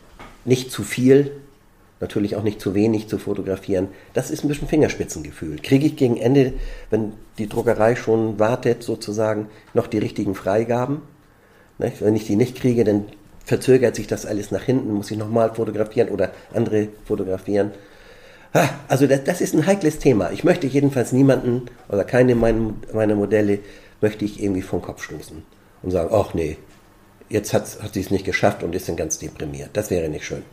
nicht zu viel natürlich auch nicht zu wenig zu fotografieren. Das ist ein bisschen Fingerspitzengefühl. Kriege ich gegen Ende, wenn die Druckerei schon wartet, sozusagen noch die richtigen Freigaben? Wenn ich die nicht kriege, dann verzögert sich das alles nach hinten, muss ich nochmal fotografieren oder andere fotografieren. Also das, das, ist ein heikles Thema. Ich möchte jedenfalls niemanden oder keine meiner Modelle möchte ich irgendwie vom Kopf stoßen und sagen, ach nee, jetzt hat, hat sie es nicht geschafft und ist dann ganz deprimiert. Das wäre nicht schön.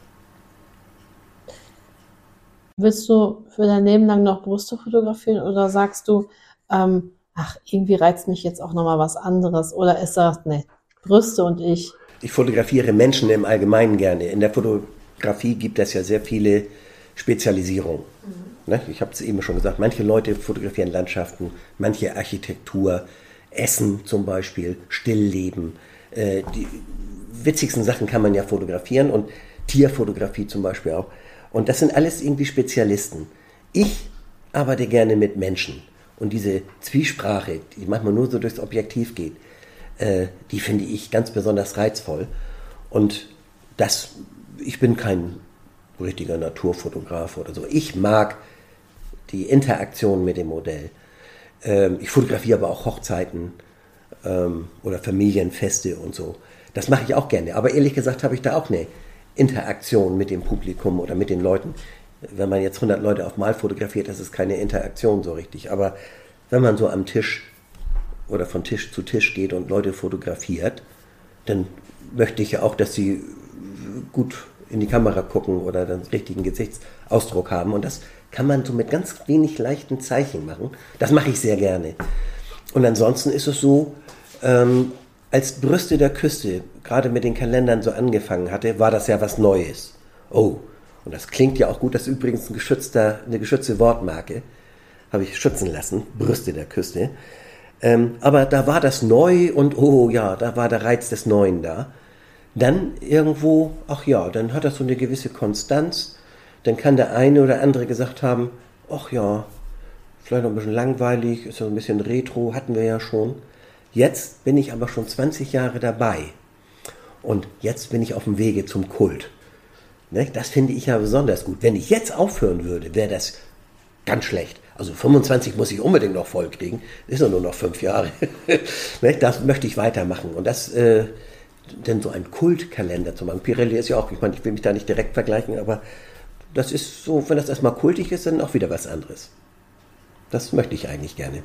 Willst du für dein Leben lang noch Brüste fotografieren oder sagst du, ähm, ach, irgendwie reizt mich jetzt auch nochmal was anderes? Oder ist das, ne, Brüste und ich? Ich fotografiere Menschen im Allgemeinen gerne. In der Fotografie gibt es ja sehr viele Spezialisierungen. Mhm. Ne? Ich habe es eben schon gesagt, manche Leute fotografieren Landschaften, manche Architektur, Essen zum Beispiel, Stillleben. Äh, die witzigsten Sachen kann man ja fotografieren und Tierfotografie zum Beispiel auch. Und das sind alles irgendwie Spezialisten. Ich arbeite gerne mit Menschen. Und diese Zwiesprache, die manchmal nur so durchs Objektiv geht, äh, die finde ich ganz besonders reizvoll. Und das, ich bin kein richtiger Naturfotograf oder so. Ich mag die Interaktion mit dem Modell. Ähm, ich fotografiere aber auch Hochzeiten ähm, oder Familienfeste und so. Das mache ich auch gerne. Aber ehrlich gesagt habe ich da auch eine Interaktion mit dem Publikum oder mit den Leuten. Wenn man jetzt 100 Leute auf Mal fotografiert, das ist keine Interaktion so richtig. Aber wenn man so am Tisch oder von Tisch zu Tisch geht und Leute fotografiert, dann möchte ich ja auch, dass sie gut in die Kamera gucken oder den richtigen Gesichtsausdruck haben. Und das kann man so mit ganz wenig leichten Zeichen machen. Das mache ich sehr gerne. Und ansonsten ist es so, ähm, als Brüste der Küste gerade mit den Kalendern so angefangen hatte, war das ja was Neues. Oh, und das klingt ja auch gut, das ist übrigens ein geschützter, eine geschützte Wortmarke, habe ich schützen lassen, Brüste der Küste. Ähm, aber da war das neu und oh ja, da war der Reiz des Neuen da. Dann irgendwo, ach ja, dann hat das so eine gewisse Konstanz. Dann kann der eine oder andere gesagt haben, ach ja, vielleicht noch ein bisschen langweilig, ist ja ein bisschen retro, hatten wir ja schon. Jetzt bin ich aber schon 20 Jahre dabei. Und jetzt bin ich auf dem Wege zum Kult. Ne, das finde ich ja besonders gut. Wenn ich jetzt aufhören würde, wäre das ganz schlecht. Also 25 muss ich unbedingt noch voll kriegen. Ist nur noch fünf Jahre. Ne, das möchte ich weitermachen. Und das, äh, denn so ein Kultkalender zu machen. Pirelli ist ja auch, ich meine, ich will mich da nicht direkt vergleichen, aber das ist so, wenn das erstmal kultig ist, dann auch wieder was anderes. Das möchte ich eigentlich gerne.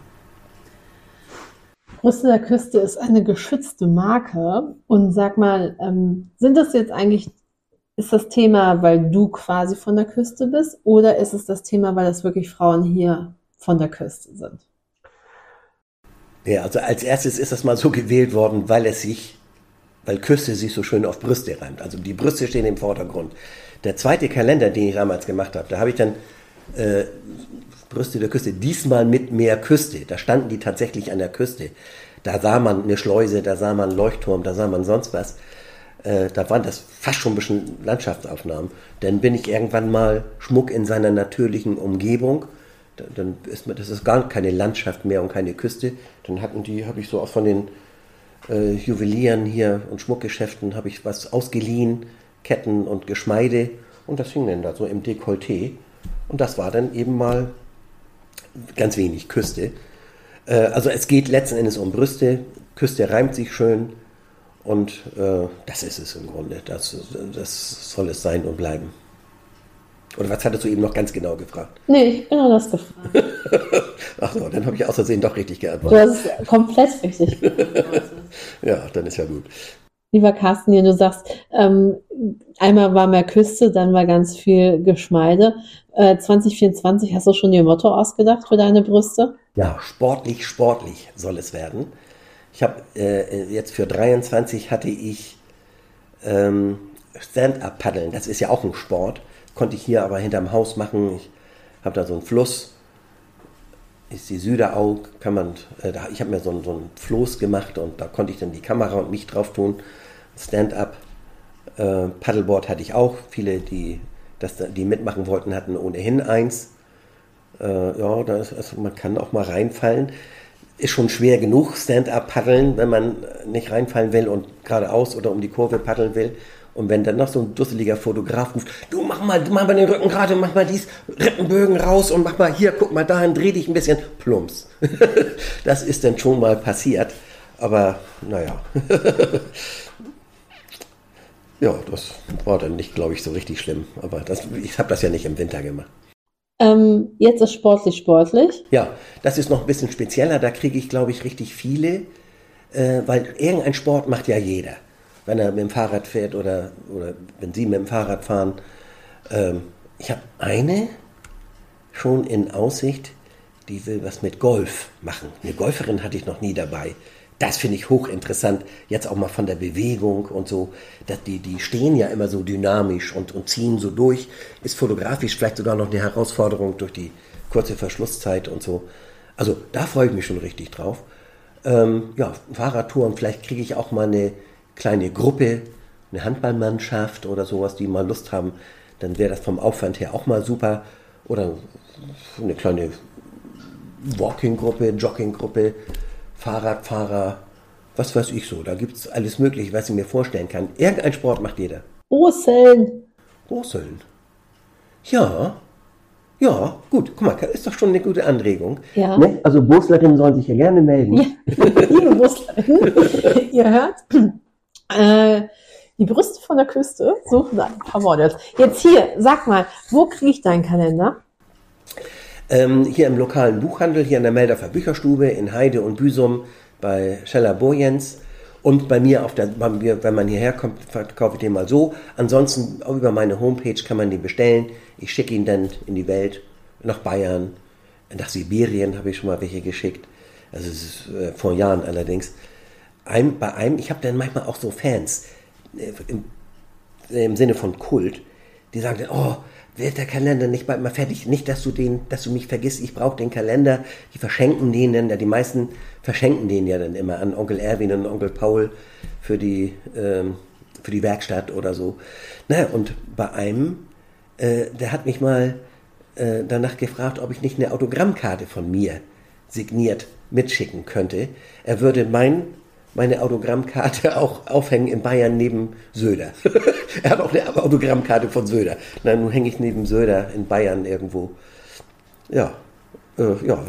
Brüste der Küste ist eine geschützte Marke. Und sag mal, ähm, sind das jetzt eigentlich, ist das Thema, weil du quasi von der Küste bist, oder ist es das Thema, weil das wirklich Frauen hier von der Küste sind? Ja, also als erstes ist das mal so gewählt worden, weil es sich, weil Küste sich so schön auf Brüste reimt. Also die Brüste stehen im Vordergrund. Der zweite Kalender, den ich damals gemacht habe, da habe ich dann äh, Brüste der Küste, diesmal mit mehr Küste. Da standen die tatsächlich an der Küste. Da sah man eine Schleuse, da sah man einen Leuchtturm, da sah man sonst was. Äh, da waren das fast schon ein bisschen Landschaftsaufnahmen. Dann bin ich irgendwann mal Schmuck in seiner natürlichen Umgebung. Dann ist das ist gar keine Landschaft mehr und keine Küste. Dann hatten die, habe ich so auch von den äh, Juwelieren hier und Schmuckgeschäften habe ich was ausgeliehen, Ketten und Geschmeide und das hing dann da so im Dekolleté. Und das war dann eben mal ganz wenig Küste. Äh, also es geht letzten Endes um Brüste. Küste reimt sich schön und äh, das ist es im Grunde. Das, das soll es sein und bleiben. Oder was hattest du eben noch ganz genau gefragt? Nee, ich bin das gefragt. Ach so, dann habe ich aus Versehen doch richtig geantwortet. Du hast komplett richtig geantwortet. ja, dann ist ja gut. Lieber Carsten, du sagst, ähm, einmal war mehr Küste, dann war ganz viel Geschmeide. Äh, 2024 hast du schon dir Motto ausgedacht für deine Brüste? Ja, sportlich, sportlich soll es werden. Ich habe äh, jetzt für 23 hatte ich ähm, Stand-up-Paddeln. Das ist ja auch ein Sport. Konnte ich hier aber hinterm Haus machen. Ich habe da so einen Fluss. Ist die Süderau, kann man, äh, da, ich habe mir so, so einen Floß gemacht und da konnte ich dann die Kamera und mich drauf tun. Stand-up. Äh, Paddleboard hatte ich auch. Viele, die, das, die mitmachen wollten, hatten ohnehin eins. Äh, ja, da ist, also man kann auch mal reinfallen. Ist schon schwer genug, Stand-up paddeln, wenn man nicht reinfallen will und geradeaus oder um die Kurve paddeln will. Und wenn dann noch so ein dusseliger Fotograf ruft, du mach mal, mach mal den Rücken gerade, mach mal dies, Rippenbögen raus und mach mal hier, guck mal dahin, dreh dich ein bisschen, plumps. das ist dann schon mal passiert. Aber naja. ja, das war dann nicht, glaube ich, so richtig schlimm. Aber das, ich habe das ja nicht im Winter gemacht. Ähm, jetzt ist sportlich sportlich. Ja, das ist noch ein bisschen spezieller. Da kriege ich, glaube ich, richtig viele, äh, weil irgendein Sport macht ja jeder. Wenn er mit dem Fahrrad fährt oder, oder wenn Sie mit dem Fahrrad fahren. Ähm, ich habe eine schon in Aussicht, die will was mit Golf machen. Eine Golferin hatte ich noch nie dabei. Das finde ich hochinteressant, jetzt auch mal von der Bewegung und so. Dass die, die stehen ja immer so dynamisch und, und ziehen so durch. Ist fotografisch vielleicht sogar noch eine Herausforderung durch die kurze Verschlusszeit und so. Also da freue ich mich schon richtig drauf. Ähm, ja, Fahrradtouren, vielleicht kriege ich auch mal eine kleine Gruppe, eine Handballmannschaft oder sowas, die mal Lust haben. Dann wäre das vom Aufwand her auch mal super. Oder eine kleine Walking-Gruppe, Jogging-Gruppe. Fahrradfahrer, was weiß ich so, da gibt es alles Mögliche, was ich mir vorstellen kann. Irgendein Sport macht jeder. Brusseln. Brusseln. Ja, ja, gut, guck mal, ist doch schon eine gute Anregung. Ja. Ne? Also Brustlerinnen sollen sich ja gerne melden. Ja, liebe Brustlerinnen, ihr hört, äh, die Brüste von der Küste suchen ein paar Models. Jetzt hier, sag mal, wo kriege ich deinen Kalender? Ähm, hier im lokalen Buchhandel, hier in der Meldorfer Bücherstube in Heide und Büsum bei Scheller Burjens und bei mir, auf der, bei mir, wenn man hierher kommt, verkaufe ich den mal so. Ansonsten auch über meine Homepage kann man den bestellen. Ich schicke ihn dann in die Welt, nach Bayern, nach Sibirien habe ich schon mal welche geschickt. Also es ist äh, vor Jahren allerdings. Ein, bei einem, ich habe dann manchmal auch so Fans äh, im, im Sinne von Kult, die sagen dann, oh, wird der Kalender nicht bald mal fertig? Nicht, dass du den, dass du mich vergisst, ich brauche den Kalender. Die verschenken den dann, die meisten verschenken den ja dann immer an Onkel Erwin und Onkel Paul für die, ähm, für die Werkstatt oder so. Naja, und bei einem, äh, der hat mich mal äh, danach gefragt, ob ich nicht eine Autogrammkarte von mir signiert mitschicken könnte. Er würde mein meine Autogrammkarte auch aufhängen in Bayern neben Söder. er hat auch eine Autogrammkarte von Söder. Na, nun hänge ich neben Söder in Bayern irgendwo. Ja, äh, ja,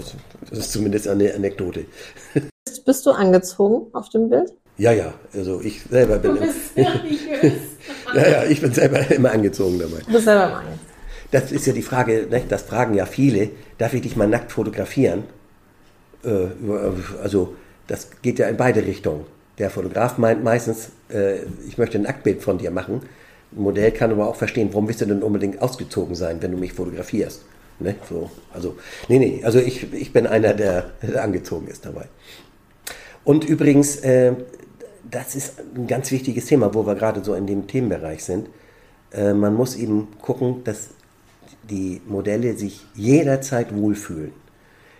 das ist zumindest eine Anekdote. Bist du angezogen auf dem Bild? Ja, ja, also ich selber bin. Du bist ja, ja, ich bin selber immer angezogen dabei. Du bist selber mal angezogen. Das ist ja die Frage, ne? das fragen ja viele, darf ich dich mal nackt fotografieren? Äh, also das geht ja in beide Richtungen. Der Fotograf meint meistens, äh, ich möchte ein Nacktbild von dir machen. Ein Modell kann aber auch verstehen, warum willst du denn unbedingt ausgezogen sein, wenn du mich fotografierst? Ne? So, also, nee, nee, also ich, ich bin einer, der, der angezogen ist dabei. Und übrigens, äh, das ist ein ganz wichtiges Thema, wo wir gerade so in dem Themenbereich sind. Äh, man muss eben gucken, dass die Modelle sich jederzeit wohlfühlen.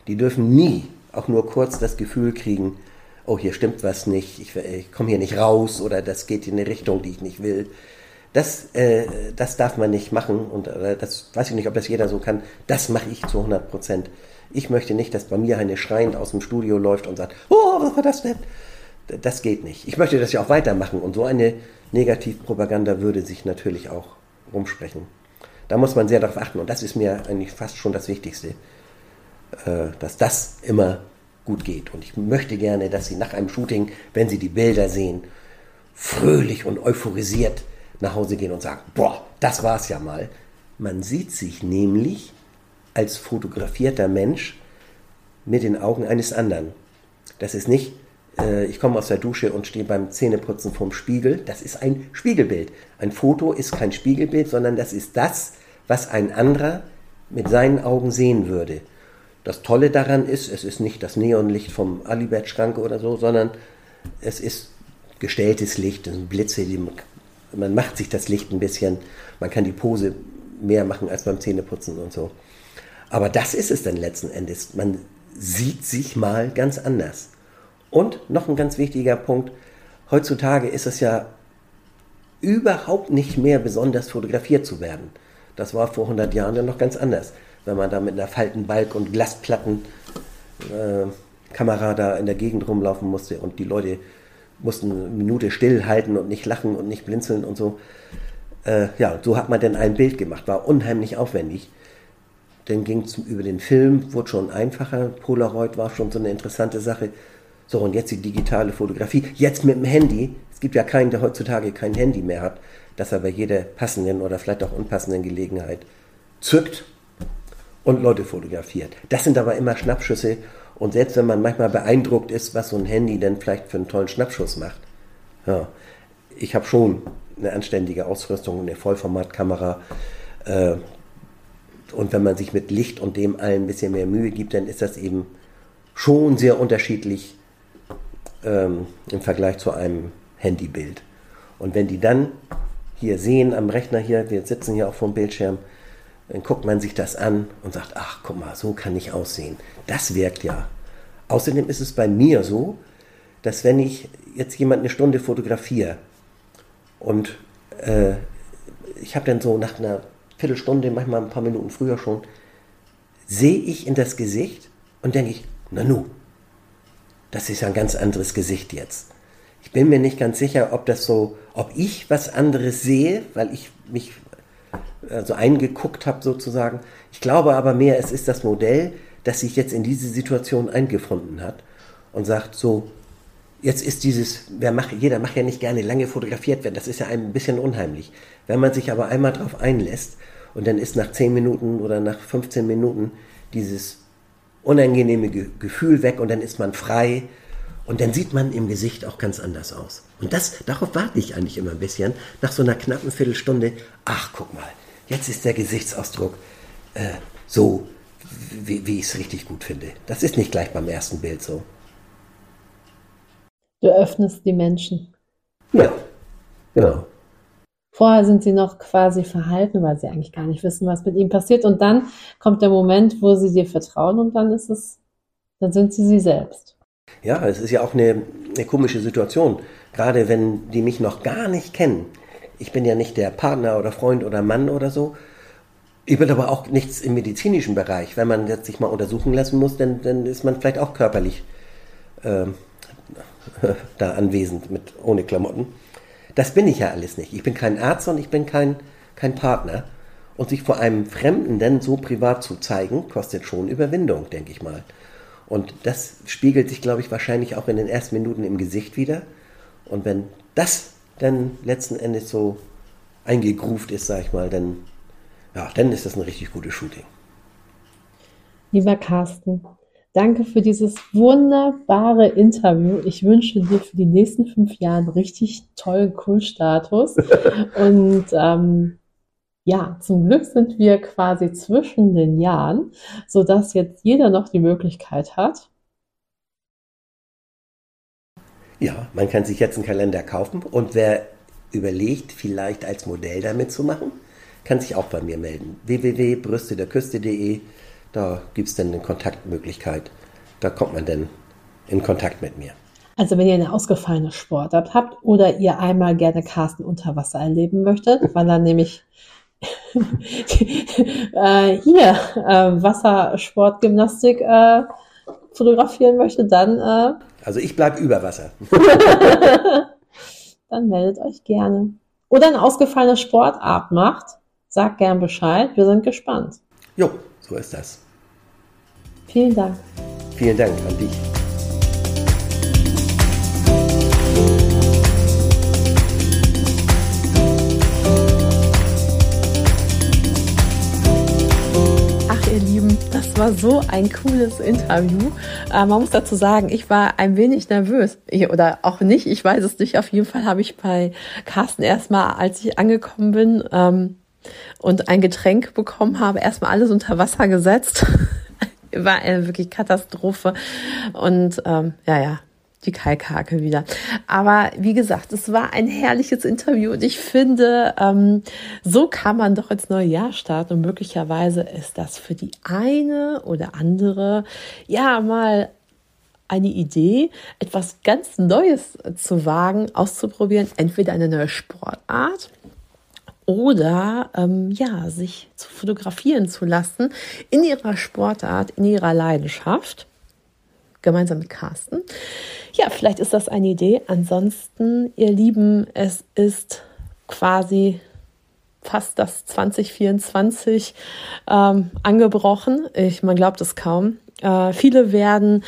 Die dürfen nie auch nur kurz das Gefühl kriegen, oh, hier stimmt was nicht, ich, ich komme hier nicht raus oder das geht in eine Richtung, die ich nicht will. Das, äh, das darf man nicht machen und äh, das weiß ich nicht, ob das jeder so kann. Das mache ich zu 100 Prozent. Ich möchte nicht, dass bei mir eine schreiend aus dem Studio läuft und sagt, oh, was war das denn? Das geht nicht. Ich möchte das ja auch weitermachen und so eine Negativpropaganda würde sich natürlich auch rumsprechen. Da muss man sehr darauf achten und das ist mir eigentlich fast schon das Wichtigste. Äh, dass das immer gut geht. Und ich möchte gerne, dass Sie nach einem Shooting, wenn Sie die Bilder sehen, fröhlich und euphorisiert nach Hause gehen und sagen, boah, das war's ja mal. Man sieht sich nämlich als fotografierter Mensch mit den Augen eines anderen. Das ist nicht, äh, ich komme aus der Dusche und stehe beim Zähneputzen vorm Spiegel. Das ist ein Spiegelbild. Ein Foto ist kein Spiegelbild, sondern das ist das, was ein anderer mit seinen Augen sehen würde. Das Tolle daran ist, es ist nicht das Neonlicht vom Alibert-Schrank oder so, sondern es ist gestelltes Licht, es sind Blitze, die, man macht sich das Licht ein bisschen, man kann die Pose mehr machen als beim Zähneputzen und so. Aber das ist es dann letzten Endes. Man sieht sich mal ganz anders. Und noch ein ganz wichtiger Punkt, heutzutage ist es ja überhaupt nicht mehr besonders fotografiert zu werden. Das war vor 100 Jahren dann noch ganz anders wenn man da mit einer Faltenbalg und Glasplatten äh, da in der Gegend rumlaufen musste und die Leute mussten eine Minute stillhalten und nicht lachen und nicht blinzeln und so. Äh, ja, so hat man dann ein Bild gemacht, war unheimlich aufwendig. Dann ging es über den Film, wurde schon einfacher. Polaroid war schon so eine interessante Sache. So, und jetzt die digitale Fotografie. Jetzt mit dem Handy. Es gibt ja keinen, der heutzutage kein Handy mehr hat, dass er bei jeder passenden oder vielleicht auch unpassenden Gelegenheit zückt und Leute fotografiert. Das sind aber immer Schnappschüsse und selbst wenn man manchmal beeindruckt ist, was so ein Handy denn vielleicht für einen tollen Schnappschuss macht, ja, ich habe schon eine anständige Ausrüstung, eine Vollformatkamera. Äh, und wenn man sich mit Licht und dem allen ein bisschen mehr Mühe gibt, dann ist das eben schon sehr unterschiedlich ähm, im Vergleich zu einem Handybild. Und wenn die dann hier sehen am Rechner hier, wir sitzen hier auch vom Bildschirm, dann guckt man sich das an und sagt, ach guck mal, so kann ich aussehen. Das wirkt ja. Außerdem ist es bei mir so, dass wenn ich jetzt jemand eine Stunde fotografiere und äh, ich habe dann so nach einer Viertelstunde, manchmal ein paar Minuten früher schon, sehe ich in das Gesicht und denke ich, na das ist ja ein ganz anderes Gesicht jetzt. Ich bin mir nicht ganz sicher, ob das so, ob ich was anderes sehe, weil ich mich äh, so eingeguckt habe sozusagen. Ich glaube aber mehr, es ist das Modell, das sich jetzt in diese Situation eingefunden hat und sagt so, jetzt ist dieses, wer macht, jeder macht ja nicht gerne lange fotografiert werden, das ist ja ein bisschen unheimlich. Wenn man sich aber einmal darauf einlässt und dann ist nach 10 Minuten oder nach 15 Minuten dieses unangenehme Gefühl weg und dann ist man frei und dann sieht man im Gesicht auch ganz anders aus. Und das, darauf warte ich eigentlich immer ein bisschen. Nach so einer knappen Viertelstunde, ach guck mal, jetzt ist der Gesichtsausdruck äh, so, wie, wie ich es richtig gut finde. Das ist nicht gleich beim ersten Bild so. Du öffnest die Menschen. Ja, genau. Vorher sind sie noch quasi verhalten, weil sie eigentlich gar nicht wissen, was mit ihnen passiert. Und dann kommt der Moment, wo sie dir vertrauen und dann ist es, dann sind sie sie selbst. Ja, es ist ja auch eine, eine komische Situation. Gerade wenn die mich noch gar nicht kennen. Ich bin ja nicht der Partner oder Freund oder Mann oder so. Ich bin aber auch nichts im medizinischen Bereich. Wenn man jetzt sich mal untersuchen lassen muss, dann, dann ist man vielleicht auch körperlich äh, da anwesend mit ohne Klamotten. Das bin ich ja alles nicht. Ich bin kein Arzt und ich bin kein, kein Partner. Und sich vor einem Fremden denn so privat zu zeigen, kostet schon Überwindung, denke ich mal. Und das spiegelt sich, glaube ich, wahrscheinlich auch in den ersten Minuten im Gesicht wieder. Und wenn das dann letzten Endes so eingegruft ist, sage ich mal, dann, ja, dann ist das ein richtig gutes Shooting. Lieber Carsten, Danke für dieses wunderbare Interview. Ich wünsche dir für die nächsten fünf Jahre einen richtig tollen Kultstatus. Und ähm, ja, zum Glück sind wir quasi zwischen den Jahren, so dass jetzt jeder noch die Möglichkeit hat. Ja, man kann sich jetzt einen Kalender kaufen und wer überlegt, vielleicht als Modell damit zu machen, kann sich auch bei mir melden. www.brüstederküste.de da gibt es dann eine Kontaktmöglichkeit. Da kommt man dann in Kontakt mit mir. Also wenn ihr eine ausgefallene Sportart habt oder ihr einmal gerne Carsten unter Wasser erleben möchtet, weil er nämlich äh, hier äh, Wassersportgymnastik äh, fotografieren möchte, dann äh, also ich bleibe über Wasser. dann meldet euch gerne. Oder eine ausgefallene Sportart macht, sagt gern Bescheid. Wir sind gespannt. Jo, so ist das. Vielen Dank. Vielen Dank an dich. Das war so ein cooles Interview. Äh, man muss dazu sagen, ich war ein wenig nervös. Ich, oder auch nicht, ich weiß es nicht. Auf jeden Fall habe ich bei Carsten erstmal, als ich angekommen bin, ähm, und ein Getränk bekommen habe, erstmal alles unter Wasser gesetzt. War eine wirklich Katastrophe. Und ähm, ja, ja, die Kalkhake wieder. Aber wie gesagt, es war ein herrliches Interview und ich finde, ähm, so kann man doch ins neue Jahr starten und möglicherweise ist das für die eine oder andere ja mal eine Idee, etwas ganz Neues zu wagen, auszuprobieren, entweder eine neue Sportart oder ähm, ja, sich zu fotografieren zu lassen in ihrer Sportart, in ihrer Leidenschaft, gemeinsam mit Carsten. Ja, vielleicht ist das eine Idee. Ansonsten, ihr Lieben, es ist quasi fast das 2024 ähm, angebrochen. Ich, man glaubt es kaum. Äh, viele werden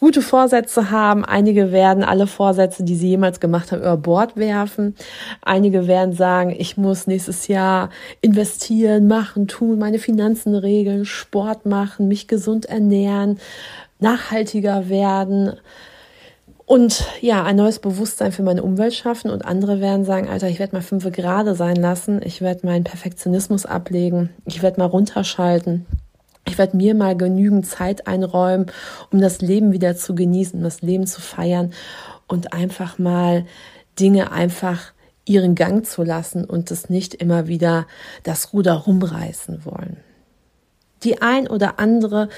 gute Vorsätze haben. Einige werden alle Vorsätze, die sie jemals gemacht haben, über Bord werfen. Einige werden sagen, ich muss nächstes Jahr investieren, machen, tun, meine Finanzen regeln, Sport machen, mich gesund ernähren, nachhaltiger werden und ja, ein neues Bewusstsein für meine Umwelt schaffen. Und andere werden sagen, Alter, ich werde mal fünf gerade sein lassen, ich werde meinen Perfektionismus ablegen, ich werde mal runterschalten. Ich werde mir mal genügend Zeit einräumen, um das Leben wieder zu genießen, um das Leben zu feiern und einfach mal Dinge einfach ihren Gang zu lassen und es nicht immer wieder das Ruder rumreißen wollen. Die ein oder andere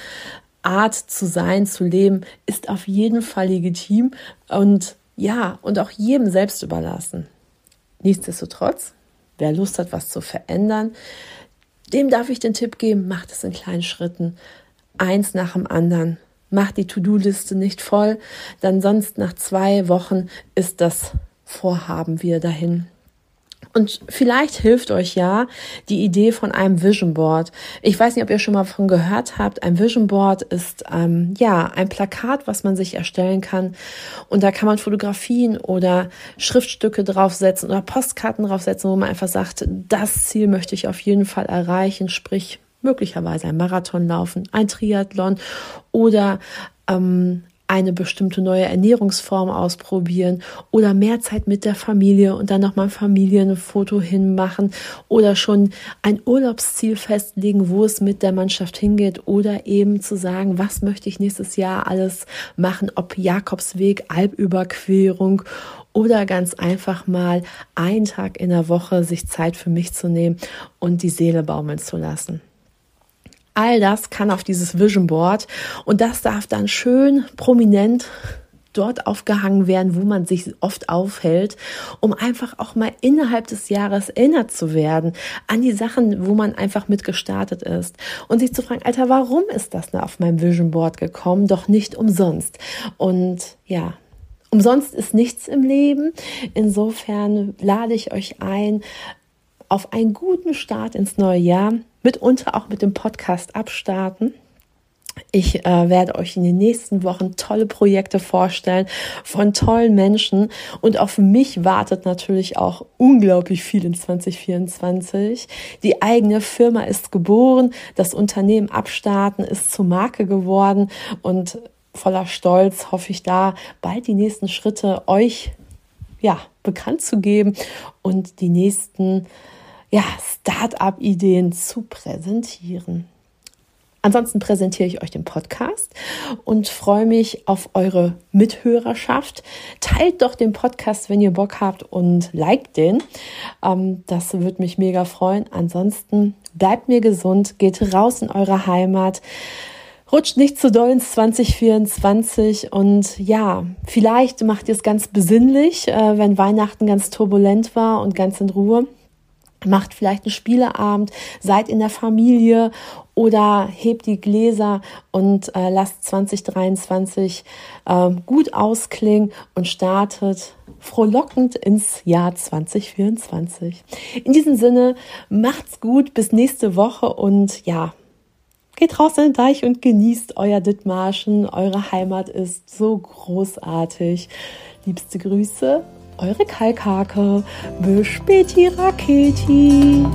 Art zu sein, zu leben, ist auf jeden Fall legitim und ja, und auch jedem selbst überlassen. Nichtsdestotrotz, wer Lust hat, was zu verändern, dem darf ich den Tipp geben, macht es in kleinen Schritten, eins nach dem anderen. macht die To-Do-Liste nicht voll, dann sonst nach zwei Wochen ist das Vorhaben wieder dahin. Und vielleicht hilft euch ja die Idee von einem Vision Board. Ich weiß nicht, ob ihr schon mal davon gehört habt. Ein Vision Board ist ähm, ja ein Plakat, was man sich erstellen kann. Und da kann man Fotografien oder Schriftstücke draufsetzen oder Postkarten draufsetzen, wo man einfach sagt, das Ziel möchte ich auf jeden Fall erreichen. Sprich, möglicherweise ein Marathon laufen, ein Triathlon oder ähm, eine bestimmte neue Ernährungsform ausprobieren oder mehr Zeit mit der Familie und dann nochmal ein Familienfoto hinmachen oder schon ein Urlaubsziel festlegen, wo es mit der Mannschaft hingeht oder eben zu sagen, was möchte ich nächstes Jahr alles machen, ob Jakobsweg, Alpüberquerung oder ganz einfach mal einen Tag in der Woche sich Zeit für mich zu nehmen und die Seele baumeln zu lassen. All das kann auf dieses Vision Board und das darf dann schön prominent dort aufgehangen werden, wo man sich oft aufhält, um einfach auch mal innerhalb des Jahres erinnert zu werden an die Sachen, wo man einfach mit gestartet ist und sich zu fragen, Alter, warum ist das denn auf meinem Vision Board gekommen? Doch nicht umsonst. Und ja, umsonst ist nichts im Leben. Insofern lade ich euch ein, auf einen guten Start ins neue Jahr mitunter auch mit dem Podcast abstarten. Ich äh, werde euch in den nächsten Wochen tolle Projekte vorstellen von tollen Menschen und auf mich wartet natürlich auch unglaublich viel in 2024. Die eigene Firma ist geboren, das Unternehmen abstarten ist zur Marke geworden und voller Stolz hoffe ich da bald die nächsten Schritte euch ja bekannt zu geben und die nächsten ja, Start-up-Ideen zu präsentieren. Ansonsten präsentiere ich euch den Podcast und freue mich auf eure Mithörerschaft. Teilt doch den Podcast, wenn ihr Bock habt und liked den. Ähm, das würde mich mega freuen. Ansonsten bleibt mir gesund, geht raus in eure Heimat. Rutscht nicht zu doll ins 2024 und ja, vielleicht macht ihr es ganz besinnlich, äh, wenn Weihnachten ganz turbulent war und ganz in Ruhe macht vielleicht einen Spieleabend, seid in der Familie oder hebt die Gläser und äh, lasst 2023 äh, gut ausklingen und startet frohlockend ins Jahr 2024. In diesem Sinne, macht's gut, bis nächste Woche und ja, geht raus in den Deich und genießt euer Dithmarschen. Eure Heimat ist so großartig. Liebste Grüße, eure Kalkhake. Bis späti Raketi.